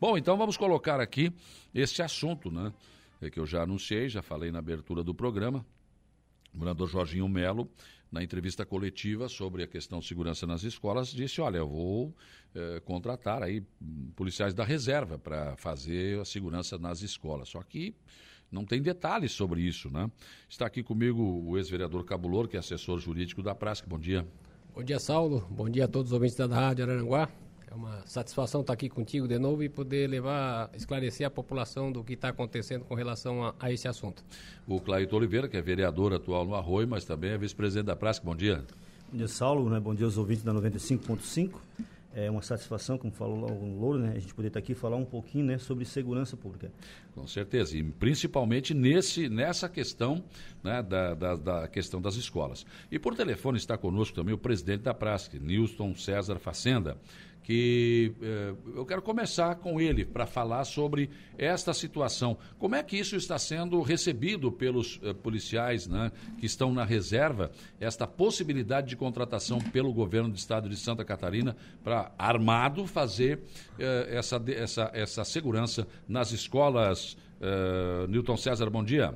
Bom, então vamos colocar aqui esse assunto, né? É que eu já anunciei, já falei na abertura do programa. O governador Jorginho Melo, na entrevista coletiva sobre a questão de segurança nas escolas, disse: Olha, eu vou eh, contratar aí policiais da reserva para fazer a segurança nas escolas. Só que não tem detalhes sobre isso, né? Está aqui comigo o ex-vereador Cabulor, que é assessor jurídico da Prasca. Bom dia. Bom dia, Saulo. Bom dia a todos os ouvintes da Rádio Araranguá. É uma satisfação estar aqui contigo de novo e poder levar, esclarecer a população do que está acontecendo com relação a, a, esse assunto. O Claito Oliveira, que é vereador atual no Arroio, mas também é vice-presidente da Prasca. Bom dia. Bom dia, Saulo. Né? Bom dia aos ouvintes da 95.5. É uma satisfação, como falou o Louro, né, a gente poder estar aqui e falar um pouquinho né, sobre segurança pública. Com certeza, e principalmente nesse, nessa questão né, da, da, da, questão das escolas. E por telefone está conosco também o presidente da PRASC, Nilson César Facenda que eh, eu quero começar com ele para falar sobre esta situação. Como é que isso está sendo recebido pelos eh, policiais né, que estão na reserva, esta possibilidade de contratação pelo governo do estado de Santa Catarina para, armado, fazer eh, essa, essa, essa segurança nas escolas? Newton César, bom dia.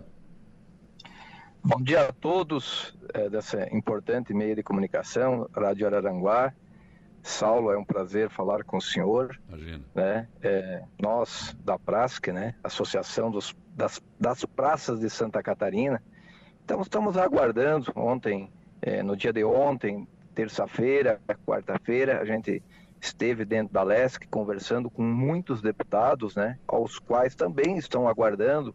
Bom dia a todos dessa importante meio de comunicação, Rádio Araranguá. Saulo, é um prazer falar com o senhor. Imagina. Né? É, nós, da PRASC, né? Associação dos, das, das Praças de Santa Catarina, então estamos aguardando. Ontem, é, no dia de ontem, terça-feira, quarta-feira, a gente esteve dentro da LESC conversando com muitos deputados, né? Aos quais também estão aguardando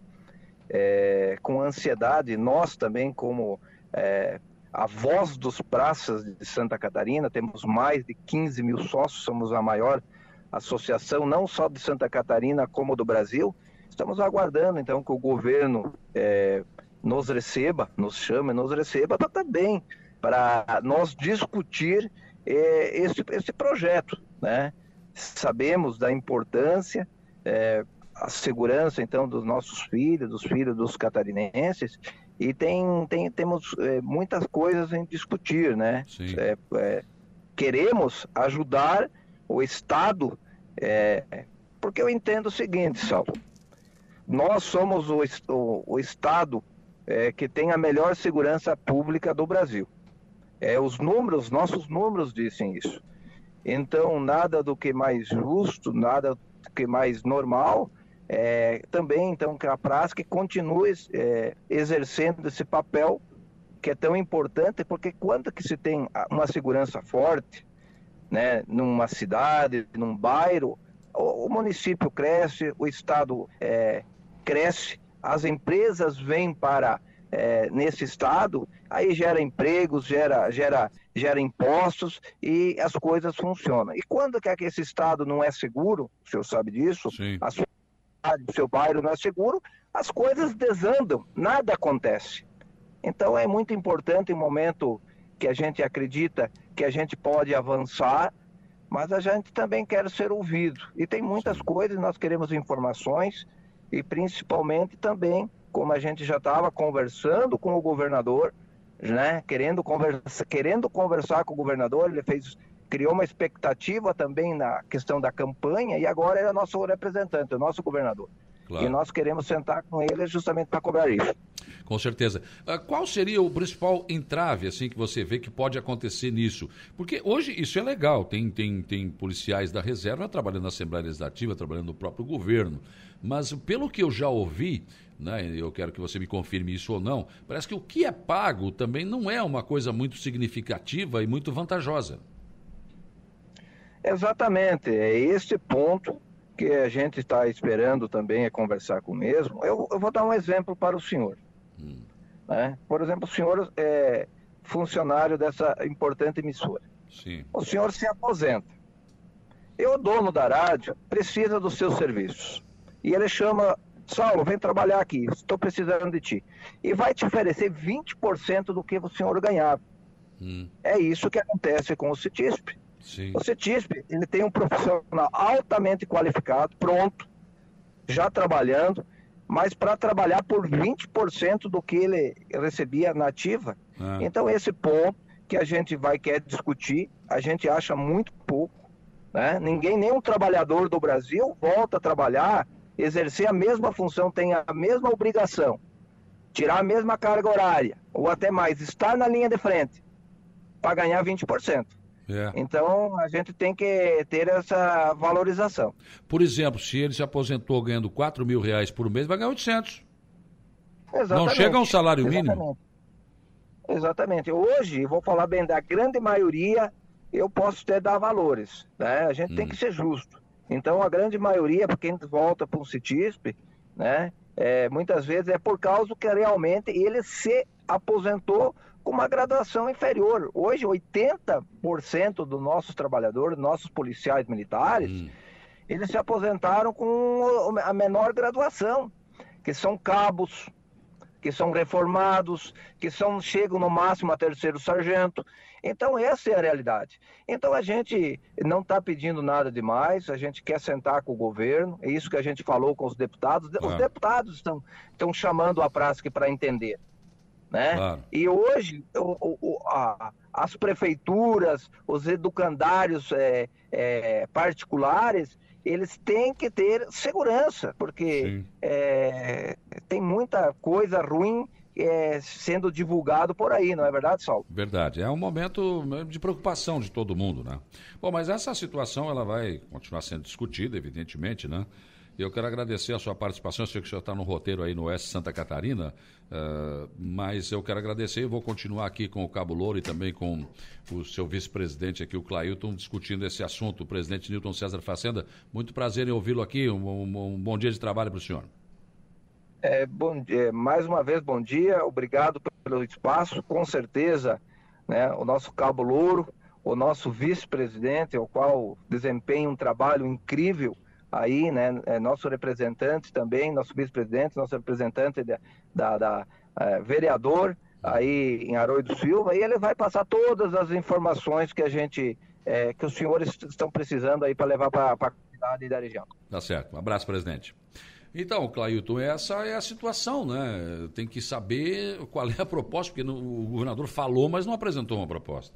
é, com ansiedade. Nós também, como é, a voz dos praças de Santa Catarina, temos mais de 15 mil sócios, somos a maior associação, não só de Santa Catarina, como do Brasil. Estamos aguardando, então, que o governo é, nos receba, nos chame, nos receba para também, para nós discutir é, esse, esse projeto, né? Sabemos da importância, é, a segurança, então, dos nossos filhos, dos filhos dos catarinenses, e tem, tem temos é, muitas coisas em discutir, né? É, é, queremos ajudar o Estado, é, porque eu entendo o seguinte, Salvo, nós somos o, o, o Estado é, que tem a melhor segurança pública do Brasil. É, os números, nossos números dizem isso. Então, nada do que mais justo, nada do que mais normal é, também, então, que a prática continue é, exercendo esse papel que é tão importante, porque quando que se tem uma segurança forte, né, numa cidade, num bairro, o, o município cresce, o estado é, cresce, as empresas vêm para é, nesse estado, aí gera empregos, gera, gera, gera impostos e as coisas funcionam. E quando que, é que esse estado não é seguro, o senhor sabe disso, Sim. as do seu bairro não é seguro, as coisas desandam, nada acontece. Então é muito importante o momento que a gente acredita que a gente pode avançar, mas a gente também quer ser ouvido. E tem muitas coisas, nós queremos informações e principalmente também, como a gente já estava conversando com o governador, né, querendo, conversa, querendo conversar com o governador, ele fez criou uma expectativa também na questão da campanha e agora é o nosso representante, o nosso governador. Claro. E nós queremos sentar com ele justamente para cobrar isso. Com certeza. Uh, qual seria o principal entrave assim que você vê que pode acontecer nisso? Porque hoje isso é legal, tem, tem, tem policiais da reserva trabalhando na Assembleia Legislativa, trabalhando no próprio governo. Mas pelo que eu já ouvi, né, eu quero que você me confirme isso ou não, parece que o que é pago também não é uma coisa muito significativa e muito vantajosa. Exatamente, é esse ponto que a gente está esperando também é conversar com o mesmo. Eu, eu vou dar um exemplo para o senhor. Hum. Né? Por exemplo, o senhor é funcionário dessa importante emissora. Sim. O senhor se aposenta. E o dono da rádio precisa dos seus serviços. E ele chama, Saulo, vem trabalhar aqui, estou precisando de ti. E vai te oferecer 20% do que o senhor ganhava. Hum. É isso que acontece com o CITISP. Sim. O CETISP, ele tem um profissional altamente qualificado, pronto, já trabalhando, mas para trabalhar por 20% do que ele recebia na ativa. Ah. Então, esse ponto que a gente vai querer discutir, a gente acha muito pouco, Né? Ninguém, nenhum trabalhador do Brasil volta a trabalhar, exercer a mesma função, tem a mesma obrigação, tirar a mesma carga horária, ou até mais, estar na linha de frente, para ganhar 20%. É. Então, a gente tem que ter essa valorização. Por exemplo, se ele se aposentou ganhando 4 mil reais por mês, vai ganhar 800. Exatamente. Não chega a um salário Exatamente. mínimo? Exatamente. Hoje, vou falar bem da grande maioria, eu posso até dar valores. Né? A gente hum. tem que ser justo. Então, a grande maioria, para quem volta para um CITISP, né, é, muitas vezes é por causa que realmente ele se aposentou com uma graduação inferior. Hoje, 80% dos nossos trabalhadores, nossos policiais militares, hum. eles se aposentaram com a menor graduação, que são cabos, que são reformados, que são chegam no máximo a terceiro sargento. Então, essa é a realidade. Então, a gente não está pedindo nada demais, a gente quer sentar com o governo, é isso que a gente falou com os deputados. Os deputados estão, estão chamando a prática para entender. Né? Claro. E hoje, o, o, a, as prefeituras, os educandários é, é, particulares, eles têm que ter segurança, porque é, tem muita coisa ruim é, sendo divulgado por aí, não é verdade, Saulo? Verdade. É um momento de preocupação de todo mundo, né? Bom, mas essa situação ela vai continuar sendo discutida, evidentemente, né? Eu quero agradecer a sua participação. Eu sei que o senhor está no roteiro aí no Oeste Santa Catarina, uh, mas eu quero agradecer e vou continuar aqui com o Cabo Louro e também com o seu vice-presidente aqui, o Clailton, discutindo esse assunto. O presidente Newton César Facenda, muito prazer em ouvi-lo aqui. Um, um, um, bom dia de trabalho para o senhor. É, bom, é, mais uma vez, bom dia. Obrigado pelo espaço. Com certeza, né, o nosso Cabo Louro, o nosso vice-presidente, o qual desempenha um trabalho incrível aí, né, é nosso representante também, nosso vice-presidente, nosso representante da, da, da é, vereador aí em Arroio do Silva, e ele vai passar todas as informações que a gente, é, que os senhores estão precisando aí para levar para a comunidade da região. Tá certo. Um abraço, presidente. Então, Clailton, essa é a situação, né? Tem que saber qual é a proposta, porque o governador falou, mas não apresentou uma proposta.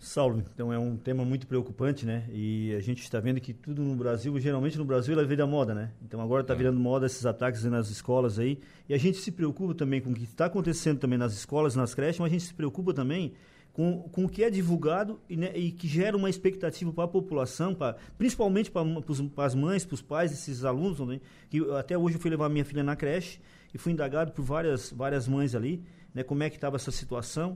Saulo, então é um tema muito preocupante, né? E a gente está vendo que tudo no Brasil, geralmente no Brasil, ela vira moda, né? Então agora está é. virando moda esses ataques nas escolas aí. E a gente se preocupa também com o que está acontecendo também nas escolas, nas creches, mas a gente se preocupa também com, com o que é divulgado e, né, e que gera uma expectativa para a população, pra, principalmente para as mães, para os pais desses alunos. Né? Que até hoje eu fui levar minha filha na creche e fui indagado por várias, várias mães ali, né, como é que estava essa situação.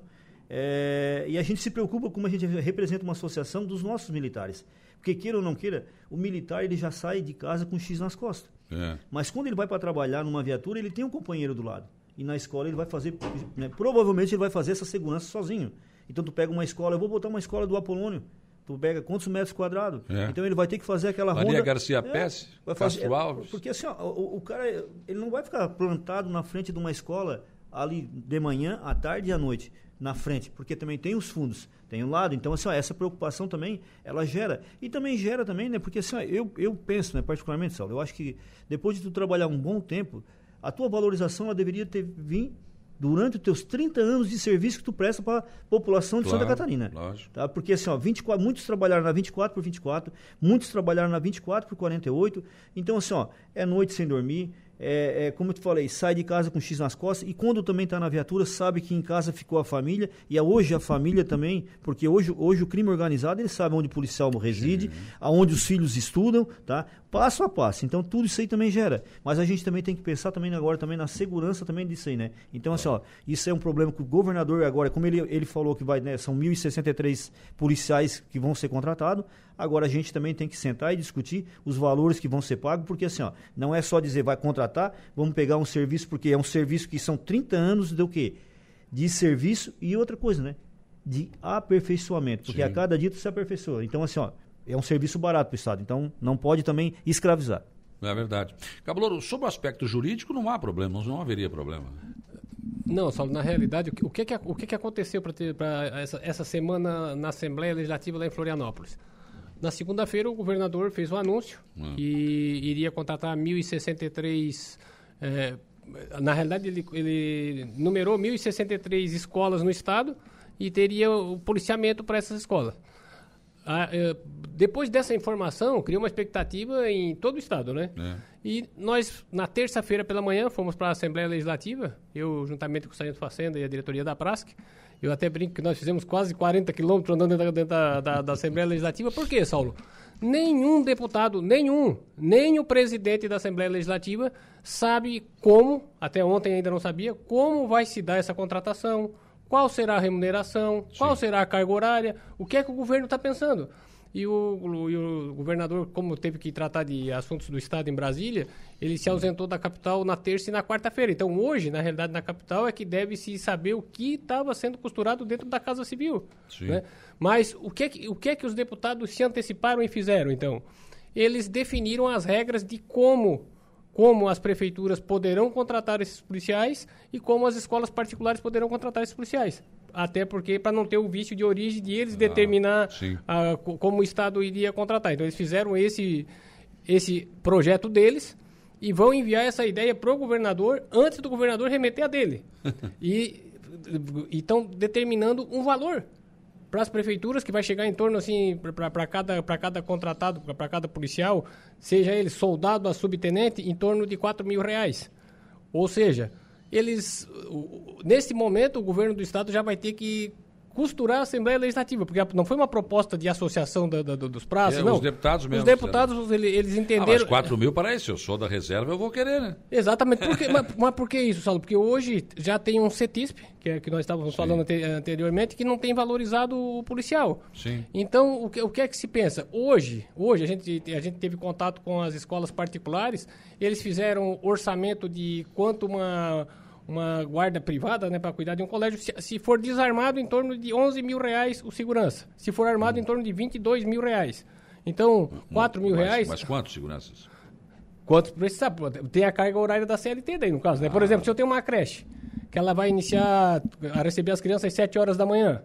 É, e a gente se preocupa como a gente representa uma associação dos nossos militares. Porque queira ou não queira, o militar ele já sai de casa com X nas costas. É. Mas quando ele vai para trabalhar numa viatura, ele tem um companheiro do lado. E na escola ele vai fazer, né, provavelmente ele vai fazer essa segurança sozinho. Então tu pega uma escola, eu vou botar uma escola do Apolônio. Tu pega quantos metros quadrados? É. Então ele vai ter que fazer aquela Maria ronda. Maria Garcia é, Pérez, vai fazer, Castro Alves. Porque assim, ó, o, o, cara, ele não vai ficar plantado na frente de uma escola ali de manhã, à tarde e à noite na frente, porque também tem os fundos, tem um lado. Então, assim, ó, essa preocupação também, ela gera. E também gera também, né? Porque assim, ó, eu, eu penso, né, particularmente, Saulo, eu acho que depois de tu trabalhar um bom tempo, a tua valorização ela deveria ter vindo durante os teus 30 anos de serviço que tu presta para a população de claro, Santa Catarina. Lógico. Tá? Porque assim, ó, 24, muitos trabalharam na 24 por 24, muitos trabalharam na 24 por 48. Então, assim, ó, é noite sem dormir, é, é, como eu te falei, sai de casa com X nas costas e quando também está na viatura, sabe que em casa ficou a família e hoje a família também, porque hoje, hoje o crime organizado, ele sabe onde o policial reside, Sim. aonde os filhos estudam, tá? Passo a passo. Então tudo isso aí também gera. Mas a gente também tem que pensar também agora também na segurança também disso aí, né? Então assim, ó, isso é um problema que o governador agora, como ele, ele falou que vai, né, são 1.063 policiais que vão ser contratados, Agora a gente também tem que sentar e discutir os valores que vão ser pagos, porque assim, ó, não é só dizer vai contratar, vamos pegar um serviço, porque é um serviço que são 30 anos de o quê? De serviço e outra coisa, né? De aperfeiçoamento, porque Sim. a cada dia tu se aperfeiçoa. Então, assim, ó, é um serviço barato para o Estado, então não pode também escravizar. É verdade. Cabolouro, sobre o aspecto jurídico não há problema, não haveria problema. Não, só na realidade, o que, o que, o que aconteceu para essa, essa semana na Assembleia Legislativa lá em Florianópolis? Na segunda-feira, o governador fez o um anúncio ah. e iria contratar 1.063. É, na realidade, ele, ele numerou 1.063 escolas no estado e teria o policiamento para essas escolas. A, é, depois dessa informação, criou uma expectativa em todo o estado, né? É. E nós, na terça-feira pela manhã, fomos para a Assembleia Legislativa, eu, juntamente com o Sargento Facenda e a diretoria da Prasc, eu até brinco que nós fizemos quase 40 quilômetros andando dentro, da, da, da Assembleia Legislativa. Por quê, Saulo? Nenhum deputado, nenhum, nem o presidente da Assembleia Legislativa sabe como, até ontem ainda não sabia, como vai se dar essa contratação, qual será a remuneração, Sim. qual será a carga horária, o que é que o governo está pensando. E o, e o, governador, como teve que tratar de assuntos do Estado em Brasília, ele se ausentou da capital na terça e na quarta-feira. Então, hoje, na realidade, na capital, é que deve-se saber o que estava sendo costurado dentro da Casa Civil. Né? Mas o que, é que, o que é que os deputados se anteciparam e fizeram, então? Eles definiram as regras de como como as prefeituras poderão contratar esses policiais e como as escolas particulares poderão contratar esses policiais. Até porque, para não ter o vício de origem de eles ah, determinar a, como o Estado iria contratar. Então, eles fizeram esse, esse projeto deles e vão enviar essa ideia para o governador antes do governador remeter a dele. e estão determinando um valor para as prefeituras, que vai chegar em torno, assim, para cada, cada contratado, para cada policial, seja ele soldado a subtenente, em torno de 4 mil reais. Ou seja, eles, nesse momento, o governo do estado já vai ter que costurar a Assembleia Legislativa, porque não foi uma proposta de associação da, da, dos prazos, é, não. Os deputados mesmo. Os deputados, eles, eles entenderam... Ah, mas 4 mil para isso, eu sou da reserva, eu vou querer, né? Exatamente. Por mas, mas, por que isso, Saulo? Porque hoje já tem um CETISP, que é que nós estávamos Sim. falando anteriormente, que não tem valorizado o policial. Sim. Então, o que, o que é que se pensa? Hoje, hoje a gente, a gente teve contato com as escolas particulares, eles fizeram orçamento de quanto uma uma guarda privada, né, para cuidar de um colégio, se, se, for desarmado, em torno de 11 mil reais o segurança. Se for armado, em torno de 22 mil reais. Então, 4 mil mas, reais... Mas quantos seguranças? Quantos precisa? Tem a carga horária da CLT daí, no caso, né? Por ah. exemplo, se eu tenho uma creche, que ela vai iniciar a receber as crianças às 7 horas da manhã,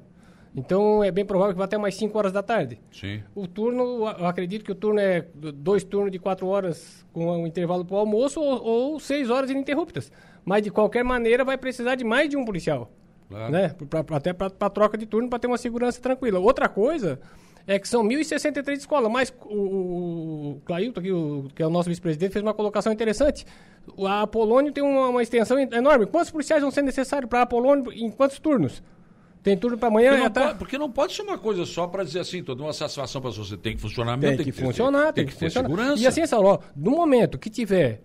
então é bem provável que vá até mais 5 horas da tarde. Sim. O turno, eu acredito que o turno é dois turnos de 4 horas com um intervalo para o almoço ou, ou 6 horas ininterruptas. Mas de qualquer maneira vai precisar de mais de um policial. Claro. Né? Pra, pra, até para troca de turno, para ter uma segurança tranquila. Outra coisa é que são 1.063 escolas, mas o, o Clailton, aqui, o, que é o nosso vice-presidente, fez uma colocação interessante. A Apolônio tem uma, uma extensão enorme. Quantos policiais vão ser necessários para a Apolônio em quantos turnos? Tem turno para amanhã porque não, pode, porque não pode ser uma coisa só para dizer assim, toda uma satisfação para você. Tem que funcionar mesmo, tem, tem que, que, funcionar, tem, tem que, que, ter funcionar. segurança. E assim, Saulo, no momento que tiver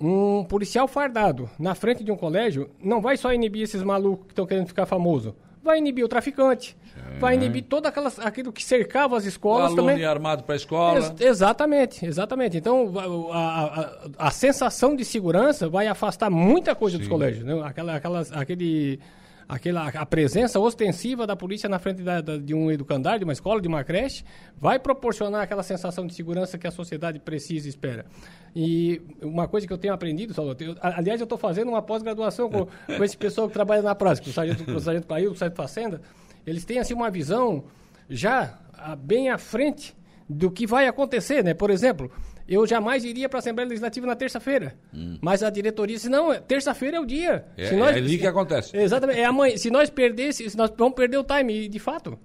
um policial fardado na frente de um colégio não vai só inibir esses malucos que estão querendo ficar famoso. Vai inibir o traficante, é. vai inibir todo aquelas, aquilo que cercava as escolas o também. armado para a escola. Ex exatamente, exatamente. Então, a, a, a, sensação de segurança vai afastar muita coisa Sim. dos colégios. Né? Aquela, aquelas, aquele aquela, a presença ostensiva da polícia na frente da, da, de um educandário, de uma escola, de uma creche, vai proporcionar aquela sensação de segurança que a sociedade precisa e espera. E uma coisa que eu tenho aprendido, aliás, eu estou fazendo uma pós-graduação com, com esse pessoal que trabalha na prática, o sargento, o sargento Clail, o sargento Facenda, eles têm assim uma visão já bem à frente do que vai acontecer, né? Por exemplo, eu jamais iria para a Assembleia Legislativa na terça-feira. Hum. Mas a diretoria disse, não, terça-feira é o dia. É, se nós, é ali que acontece. Exatamente. É amanhã. Se nós perdesse, se nós vamos perder o time, e de fato.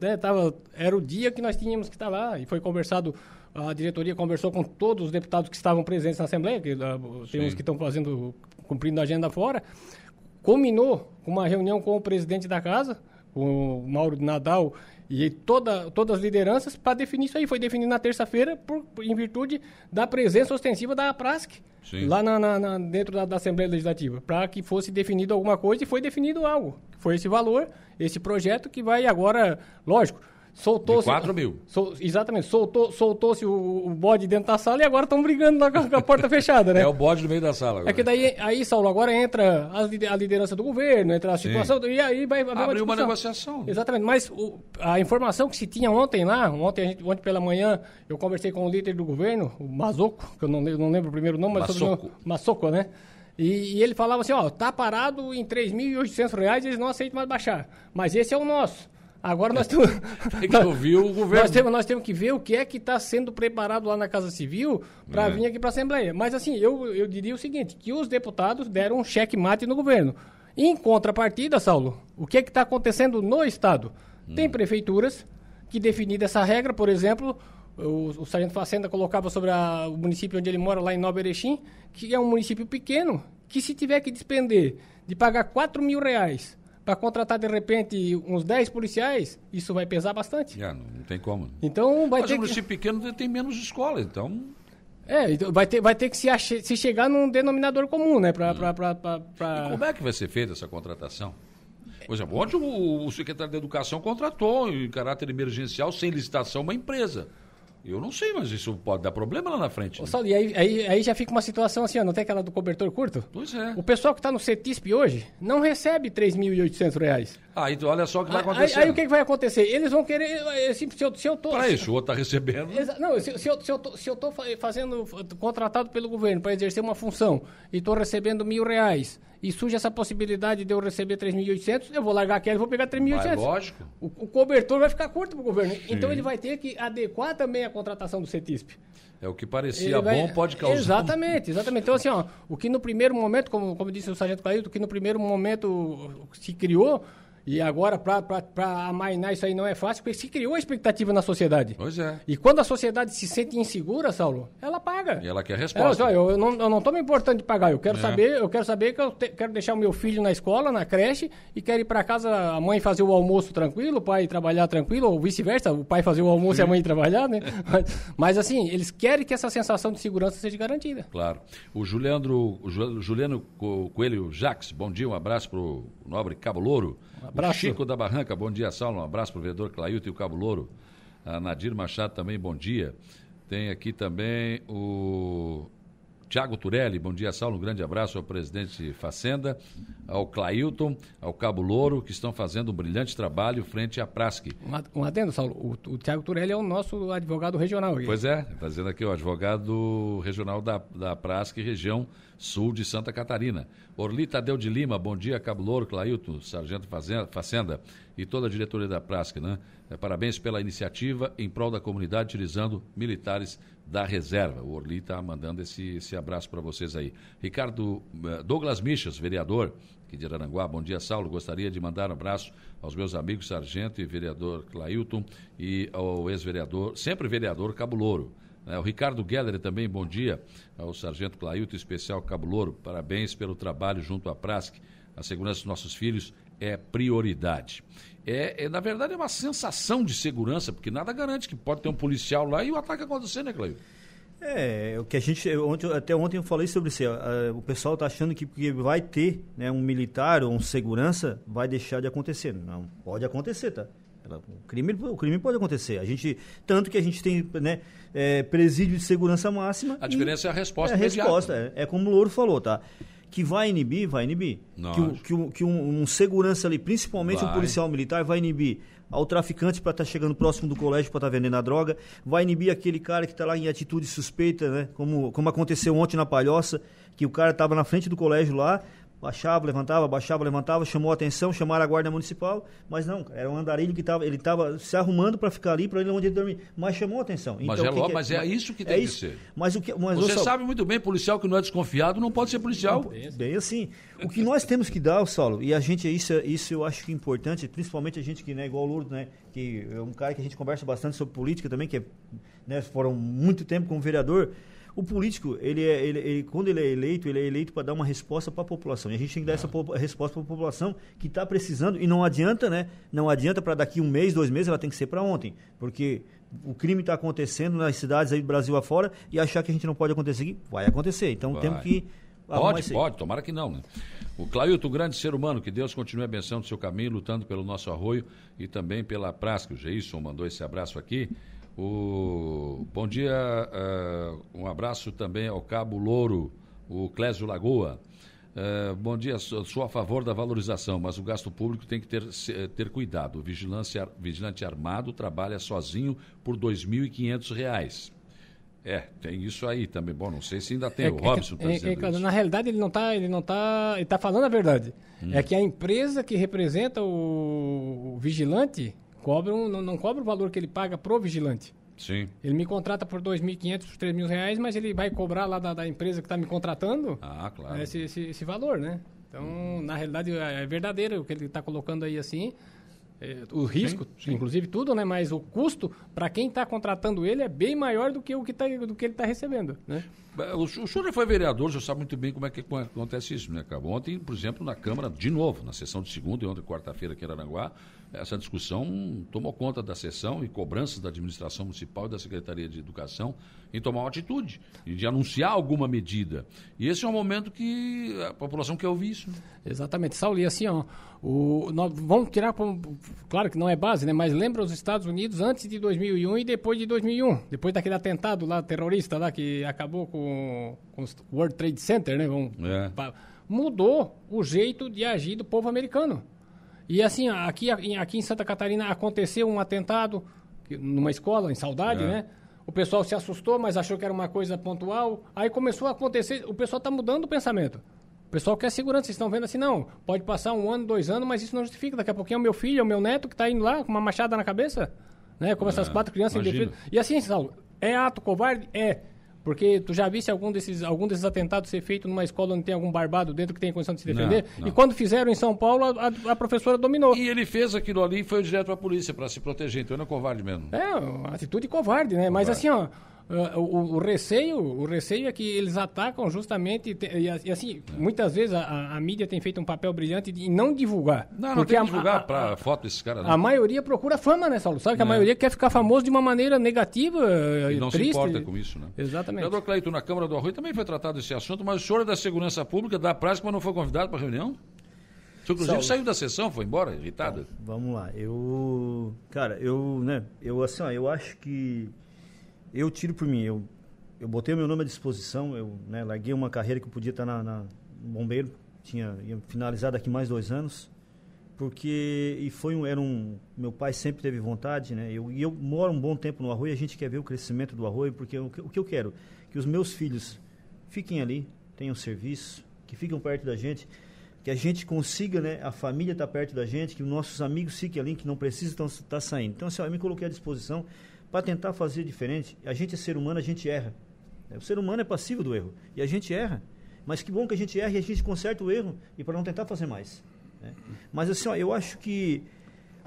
Né, tava, era o dia que nós tínhamos que estar lá. E foi conversado, a diretoria conversou com todos os deputados que estavam presentes na Assembleia, que uh, tem uns que estão fazendo, cumprindo a agenda fora. Combinou uma reunião com o presidente da casa, o Mauro Nadal e toda, todas as lideranças para definir isso aí. Foi definido na terça-feira em virtude da presença ostensiva da APRASC lá na, na, na, dentro da, da, Assembleia Legislativa, para que fosse definido alguma coisa e foi definido algo. Foi esse valor, esse projeto que vai agora, lógico, Soltou-se. 4 mil. Sol, exatamente. Soltou, soltou-se o, o, bode dentro da sala e agora estão brigando lá com a, porta fechada, né? É o bode no meio da sala. Agora. É que daí, aí, Saulo, agora entra a, liderança do governo, entra a situação, Sim. e aí vai abrir uma, uma, negociação. Exatamente. Mas o, a informação que se tinha ontem lá, ontem, gente, ontem pela manhã, eu conversei com o líder do governo, o Mazoco, que eu não, não lembro o primeiro nome, mas Massoco. Massoco, né? E, e, ele falava assim, ó, tá parado em R$ 3.800, eles não aceitam mais baixar. Mas esse é o nosso. Agora nós temos. Tem que ouvir o governo. Nós temos, nós temos que ver o que é que está sendo preparado lá na Casa Civil para é. vir aqui para a Assembleia. Mas assim, eu, eu diria o seguinte: que os deputados deram um cheque-mate no governo. Em contrapartida, Saulo, o que é que está acontecendo no Estado? Hum. Tem prefeituras que definida essa regra, por exemplo, o, o Sargento Facenda colocava sobre a, o município onde ele mora, lá em Nova Erechim, que é um município pequeno, que se tiver que despender de pagar 4 mil reais para contratar de repente uns 10 policiais, isso vai pesar bastante. É, não, não tem como. Então vai Mas ter o município que... pequeno tem menos escola, então. É, então vai ter, vai ter que se, ache... se chegar num denominador comum, né? Pra, hum. pra, pra, pra, pra... E como é que vai ser feita essa contratação? Por exemplo, ontem o, o secretário de Educação contratou, em caráter emergencial, sem licitação, uma empresa. Eu não sei, mas isso pode dar problema lá na frente. Ô, né? e aí, aí, aí, já fica uma situação assim, ó, não tem aquela do cobertor curto? Pois é. O pessoal que está no CETISP hoje não recebe R$ 3.800. Ah, então olha só o que vai acontecer. Aí, aí, o que, que, vai acontecer? Eles vão querer. Assim, se, eu, se eu tô. Para isso, o outro está recebendo. Não, se, se, eu, se, eu tô, se eu tô fazendo. contratado pelo governo para exercer uma função e estou recebendo mil reais e surge essa possibilidade de eu receber 3.800, eu vou largar aquela e vou pegar 3.800. Lógico. O, o, cobertor vai ficar curto para o governo. Sim. Então ele vai ter que adequar também a contratação do CETISP. É o que parecia vai... bom pode causar. Exatamente, exatamente. Então, assim, ó, o que no primeiro momento, como, como disse o Sargento Caído, o que no primeiro momento se criou e agora, para amainar isso aí não é fácil, porque se criou a expectativa na sociedade. Pois é. E quando a sociedade se sente insegura, Saulo, ela paga. E ela quer resposta. Ela, eu, eu, não, eu não tô me importando de pagar. Eu quero é. saber, eu quero saber que eu te, quero deixar o meu filho na escola, na creche, e quero ir para casa, a mãe fazer o almoço tranquilo, o pai trabalhar tranquilo, ou vice-versa, o pai fazer o almoço Sim. e a mãe trabalhar, né? mas, mas, assim, eles querem que essa sensação de segurança seja garantida. Claro. O Juliano, o Juliano Coelho Jaques, bom dia, um abraço pro nobre Cabo Louro. Um abraço. O Chico da Barranca, bom dia, Saulo. Um abraço para o vereador Clailton e o Cabo Louro. A Nadir Machado também, bom dia. Tem aqui também o Tiago Turelli, bom dia, Saulo. Um grande abraço ao presidente Facenda, ao Clailton, ao Cabo Louro, que estão fazendo um brilhante trabalho frente à Prasque. Um, um adendo, Saulo. O, o Tiago Turelli é o nosso advogado regional. Aqui. Pois é, fazendo aqui o advogado regional da, da Prasque, região sul de Santa Catarina. Orli Tadeu de Lima, bom dia, Cabo Louro, Clailton, Sargento Facenda e toda a diretoria da Prasque, né? É, parabéns pela iniciativa em prol da comunidade, utilizando militares da reserva. O Orli está mandando esse, esse abraço para vocês aí. Ricardo eh, Douglas Michas, vereador aqui de Aranguá. Bom dia, Saulo. Gostaria de mandar um abraço aos meus amigos Sargento e vereador Clailton e ao ex-vereador, sempre vereador Cabo Louro. É, o Ricardo Geller também, bom dia ao Sargento Clailton, especial Cabo Louro. Parabéns pelo trabalho junto à Prasc. A segurança dos nossos filhos é prioridade. É, é, na verdade, é uma sensação de segurança, porque nada garante que pode ter um policial lá e o ataque acontecer, né, Cleio? É, o que a gente. Ontem, até ontem eu falei sobre isso. o pessoal está achando que porque vai ter né, um militar ou um segurança, vai deixar de acontecer. Não, pode acontecer, tá? O crime, o crime pode acontecer. A gente, tanto que a gente tem né, é, presídio de segurança máxima. A diferença é a resposta. É a resposta, é, é como o Louro falou, tá? Que vai inibir, vai inibir. Que, que, que um, um, segurança ali, principalmente vai. um policial militar, vai inibir ao traficante para estar tá chegando próximo do colégio para estar tá vendendo a droga, vai inibir aquele cara que está lá em atitude suspeita, né? Como, como aconteceu ontem na Palhoça, que o cara estava na frente do colégio lá, baixava, levantava, baixava, levantava, chamou a atenção, chamaram a guarda municipal, mas não, era um andarilho que estava, ele estava se arrumando para ficar ali, para ele onde ele dormir, mas chamou a atenção. Mas, então, é, que, que é, mas é isso que tem é que ser. Mas o que, mas Você sabe muito bem, policial que não é desconfiado não pode ser policial. Bem assim. O que nós temos que dar, Saulo, e a gente, isso, isso eu acho que é importante, principalmente a gente que, né, igual o Lourdes, né, que é um cara que a gente conversa bastante sobre política também, que é, né, foram muito tempo como vereador, o político, ele, é, ele, ele, quando ele é eleito, ele é eleito para dar uma resposta para a população. E a gente tem que dar essa resposta para a população que está precisando. E não adianta, né? Não adianta para daqui um mês, dois meses, ela tem que ser para ontem. Porque o crime está acontecendo nas cidades aí do Brasil afora e achar que a gente não pode acontecer vai acontecer. Então vai. temos que. Pode, pode, tomara que não, né? O Clailton, grande ser humano, que Deus continue abençoando o seu caminho, lutando pelo nosso arroio e também pela praça, que o Geisson mandou esse abraço aqui. O, bom dia, uh, um abraço também ao Cabo Louro, o Clésio Lagoa. Uh, bom dia, sou, sou, a favor da valorização, mas o gasto público tem que ter, ter cuidado. O vigilância, vigilante armado trabalha sozinho por R$ 2.500. É, tem isso aí também. Bom, não sei se ainda tem. É, o Robson está é, dizendo é, Na realidade, ele não está, ele não está, ele está falando a verdade. Hum. É que a empresa que representa o, o vigilante cobram, não, não cobra o valor que ele paga pro vigilante. Sim. Ele me contrata por 2.500, por 3.000 reais, mas ele vai cobrar lá da, da empresa que está me contratando ah, claro. esse, esse, esse valor, né? Então, hum. na realidade, é, é verdadeiro o que ele está colocando aí assim. É, o risco, sim, sim. inclusive tudo, né? Mas o custo para quem está contratando ele é bem maior do que o que, tá, do que ele está recebendo, né? O, o senhor já foi vereador, já sabe muito bem como é que acontece isso, né, Cabo? Ontem, por exemplo, na Câmara, de novo, na sessão de segunda e ontem, quarta-feira, aqui em Aranguá, essa discussão tomou conta da sessão e cobranças da administração municipal e da Secretaria de Educação em tomar uma atitude e de anunciar alguma medida. E esse é um momento que a população quer ouvir isso. Né? Exatamente. Saulo, e assim, ó, o, nós vamos tirar, claro que não é base, né, mas lembra os Estados Unidos antes de 2001 e depois de 2001, depois daquele atentado lá terrorista lá que acabou com, com o World Trade Center, né? Vamos, é. mudou o jeito de agir do povo americano. E assim, aqui, aqui em Santa Catarina aconteceu um atentado numa escola, em Saudade, é. né? O pessoal se assustou, mas achou que era uma coisa pontual. Aí começou a acontecer, o pessoal está mudando o pensamento. O pessoal quer segurança, vocês estão vendo assim, não, pode passar um ano, dois anos, mas isso não justifica. Daqui a pouquinho é o meu filho, é o meu neto que está indo lá com uma machada na cabeça, né? Como é, essas quatro crianças imagina. E assim, Saulo, é ato covarde? É. Porque tu já visse algum desses, algum desses atentados ser feito numa escola onde tem algum barbado dentro que tem condição de se defender? Não, não. E quando fizeram em São Paulo, a, a, professora dominou. E ele fez aquilo ali e foi direto para a polícia para se proteger. Então ele é covarde mesmo. É, uma atitude covarde, né? Covarde. Mas assim, ó Uh, o, o, receio, o receio é que eles atacam justamente e, e assim é. muitas vezes a, a, mídia tem feito um papel brilhante de não divulgar. Não, não tem que divulgar para foto desses caras. A maioria procura fama, né, Saulo? Sabe que a é. maioria quer ficar famoso de uma maneira negativa e não triste. se importa com isso, né? Exatamente. Doutor Cleito, na Câmara do Arroio também foi tratado esse assunto, mas o senhor é da Segurança Pública, da prática, mas não foi convidado para a reunião? O senhor, inclusive, Saulo. saiu da sessão, foi embora, irritado? Então, vamos lá. Eu, cara, eu, né, eu assim, ó, eu acho que eu tiro por mim, eu eu botei o meu nome à disposição, eu né, larguei uma carreira que eu podia estar na, na bombeiro, tinha ia finalizar daqui mais dois anos, porque e foi um, era um, meu pai sempre teve vontade, né? Eu, e eu moro um bom tempo no Arroio, a gente quer ver o crescimento do Arroio, porque o, o que eu quero que os meus filhos fiquem ali, tenham serviço, que fiquem perto da gente, que a gente consiga, né, a família estar tá perto da gente, que os nossos amigos fiquem ali, que não precisam estar tá saindo. Então, assim, eu me coloquei à disposição para tentar fazer diferente. A gente é ser humano, a gente erra. O ser humano é passivo do erro. E a gente erra. Mas que bom que a gente erra e a gente conserta o erro e para não tentar fazer mais. Né? Mas assim, ó, eu acho que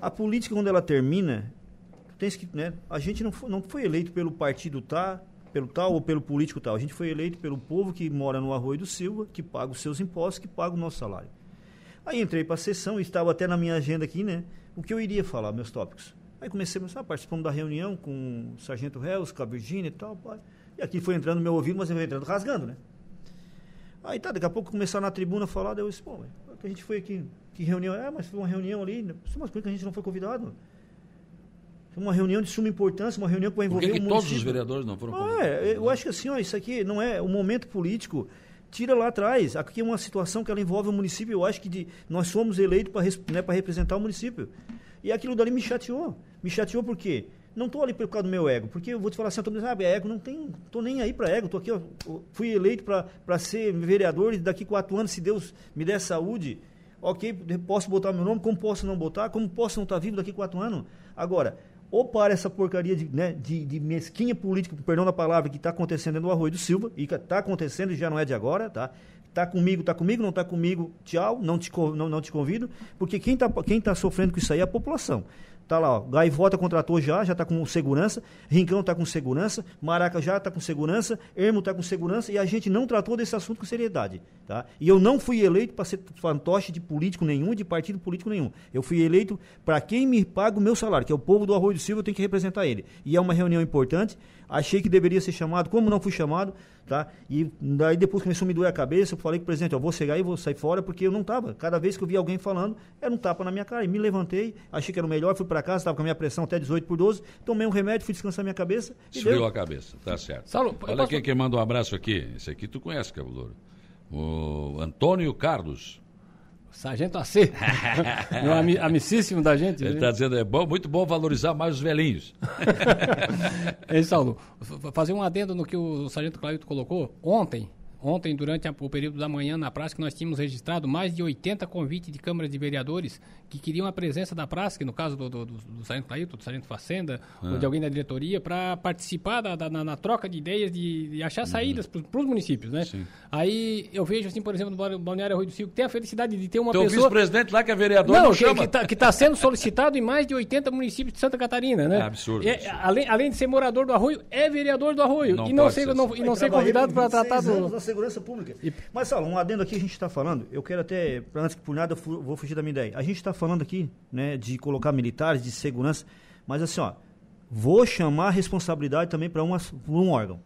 a política, quando ela termina, tens que, né, a gente não foi, não foi eleito pelo partido tá, pelo tal ou pelo político tal. A gente foi eleito pelo povo que mora no Arroio do Silva, que paga os seus impostos, que paga o nosso salário. Aí entrei para a sessão, estava até na minha agenda aqui, né? O que eu iria falar, meus tópicos. Aí comecei a participamos da reunião com o Sargento Reus, com a Virgínia e tal. E aqui foi entrando no meu ouvido, mas eu entrando rasgando, né? Aí tá, daqui a pouco começaram na tribuna a falar, daí eu disse, pô, que a gente foi aqui, que reunião? É, mas foi uma reunião ali, né? mas por que a gente não foi convidado? Foi uma reunião de suma importância, uma reunião que vai envolver por que, que todos os vereadores não foram convidados? Ah, é, eu acho que assim, ó, isso aqui não é o momento político tira lá atrás. Aqui é uma situação que ela envolve o município. Eu acho que de, nós somos eleitos para né, representar o município. E aquilo dali me chateou. Me chateou por quê? Não estou ali por causa do meu ego, porque eu vou te falar assim, eu tô dizendo, ah, ego, não tem, tô nem aí para ego, tô aqui, ó, fui eleito para ser vereador e daqui quatro anos, se Deus me der saúde, ok, posso botar meu nome, como posso não botar, como posso não estar tá vivo daqui quatro anos. Agora, ou para essa porcaria de, né, de, de mesquinha política, perdão da palavra, que está acontecendo no Arroio do Silva, e está acontecendo e já não é de agora, tá? Tá comigo, tá comigo, não tá comigo, tchau, não te, não, não te convido, porque quem está quem tá sofrendo com isso aí é a população. Tá lá, ó. Gaivota contratou já, já tá com segurança. Rincão tá com segurança. Maraca já tá com segurança. Ermo tá com segurança. E a gente não tratou desse assunto com seriedade. Tá? E eu não fui eleito para ser fantoche de político nenhum, de partido político nenhum. Eu fui eleito para quem me paga o meu salário, que é o povo do Arroio do Silva, eu tenho que representar ele. E é uma reunião importante. Achei que deveria ser chamado, como não fui chamado, tá? E daí depois começou a me doer a cabeça, eu falei com o presidente, eu vou chegar e vou sair fora, porque eu não estava. Cada vez que eu via alguém falando, era um tapa na minha cara. E me levantei, achei que era o melhor, fui para casa, estava com a minha pressão até 18 por 12, tomei um remédio, fui descansar minha cabeça. Subiu a cabeça, tá certo. Saulo, Olha posso... quem, quem manda um abraço aqui. Esse aqui tu conhece, Cabulouro. O Antônio Carlos. Sargento AC, meu am amicíssimo da gente. Ele está dizendo, é bom, muito bom valorizar mais os velhinhos. Ei, Saulo, fazer um adendo no que o Sargento Claudio colocou. Ontem, Ontem, durante a, o período da manhã, na praça, nós tínhamos registrado mais de 80 convites de câmaras de vereadores que queriam a presença da praça, que no caso do, do, do, do Sargento Clailton, do Sargento Facenda, ah. ou de alguém da diretoria, para participar da, da na, na, troca de ideias, de, de achar uhum. saídas para os municípios, né? Sim. Aí eu vejo, assim, por exemplo, no Balneário Rui do Silva, que tem a felicidade de ter uma Teu pessoa... vice-presidente lá que é vereador, não, não que, está que tá sendo solicitado em mais de 80 municípios de Santa Catarina, né? É absurdo. É, além, além de ser morador do Arroio, é vereador do Arroio. Não e não ser, não, e não ser convidado para tratar do... na segurança pública. E... Mas, Saulo, um adendo aqui a gente está falando, eu quero até, antes que por nada, eu vou fugir da minha ideia. A gente está falando aqui, né, de colocar militares, de segurança, mas assim, ó, vou chamar a responsabilidade também para um órgão,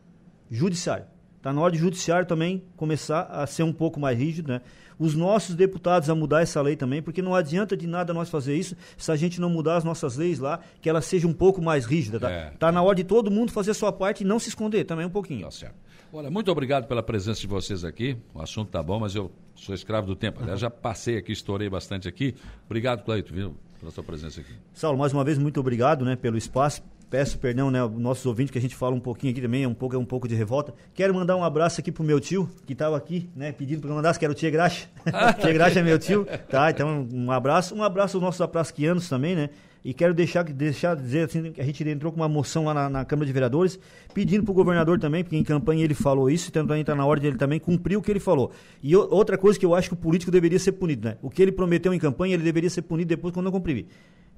judiciário. Está na hora de judiciário também começar a ser um pouco mais rígido, né? Os nossos deputados a mudar essa lei também, porque não adianta de nada nós fazer isso se a gente não mudar as nossas leis lá, que ela seja um pouco mais rígida, tá? É. Tá na hora de todo mundo fazer a sua parte e não se esconder também um pouquinho. Tá certo. Olha, muito obrigado pela presença de vocês aqui. O assunto tá bom, mas eu sou escravo do tempo. Aliás, já passei aqui, estourei bastante aqui. Obrigado, Cleito, viu, pela sua presença aqui. Saulo, mais uma vez, muito obrigado né, pelo espaço. Peço perdão, né, aos nossos ouvintes, que a gente fala um pouquinho aqui também, é um pouco, é um pouco de revolta. Quero mandar um abraço aqui pro meu tio, que estava aqui, né, pedindo para eu mandasse, que era o Tia Graxa. Tia Graxa é meu tio, tá? Então, um abraço. Um abraço aos nossos aprasquianos também, né? E quero deixar, deixar dizer assim, que a gente entrou com uma moção lá na, na Câmara de Vereadores, pedindo para o governador também, porque em campanha ele falou isso, e também está na hora dele também cumprir o que ele falou. E eu, outra coisa que eu acho que o político deveria ser punido, né? O que ele prometeu em campanha, ele deveria ser punido depois quando não cumprir.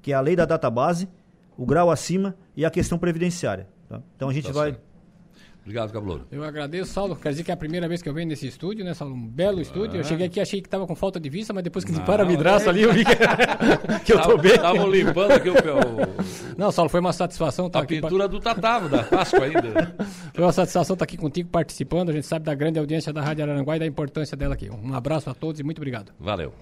Que é a lei da database, o grau acima e a questão previdenciária. Tá? Então a gente tá vai. Certo Obrigado, Cablouro. Eu agradeço, Saulo. Quer dizer que é a primeira vez que eu venho nesse estúdio, né, Saulo? Um belo estúdio. Eu cheguei aqui achei que estava com falta de vista, mas depois que limparam a vidraça é... ali, eu vi que, que eu tô bem. Estavam limpando aqui o, Não, Saulo, foi uma satisfação estar a aqui. A pintura do Tatavo, da Páscoa ainda. foi uma satisfação estar aqui contigo participando. A gente sabe da grande audiência da Rádio Aranguá e da importância dela aqui. Um abraço a todos e muito obrigado. Valeu.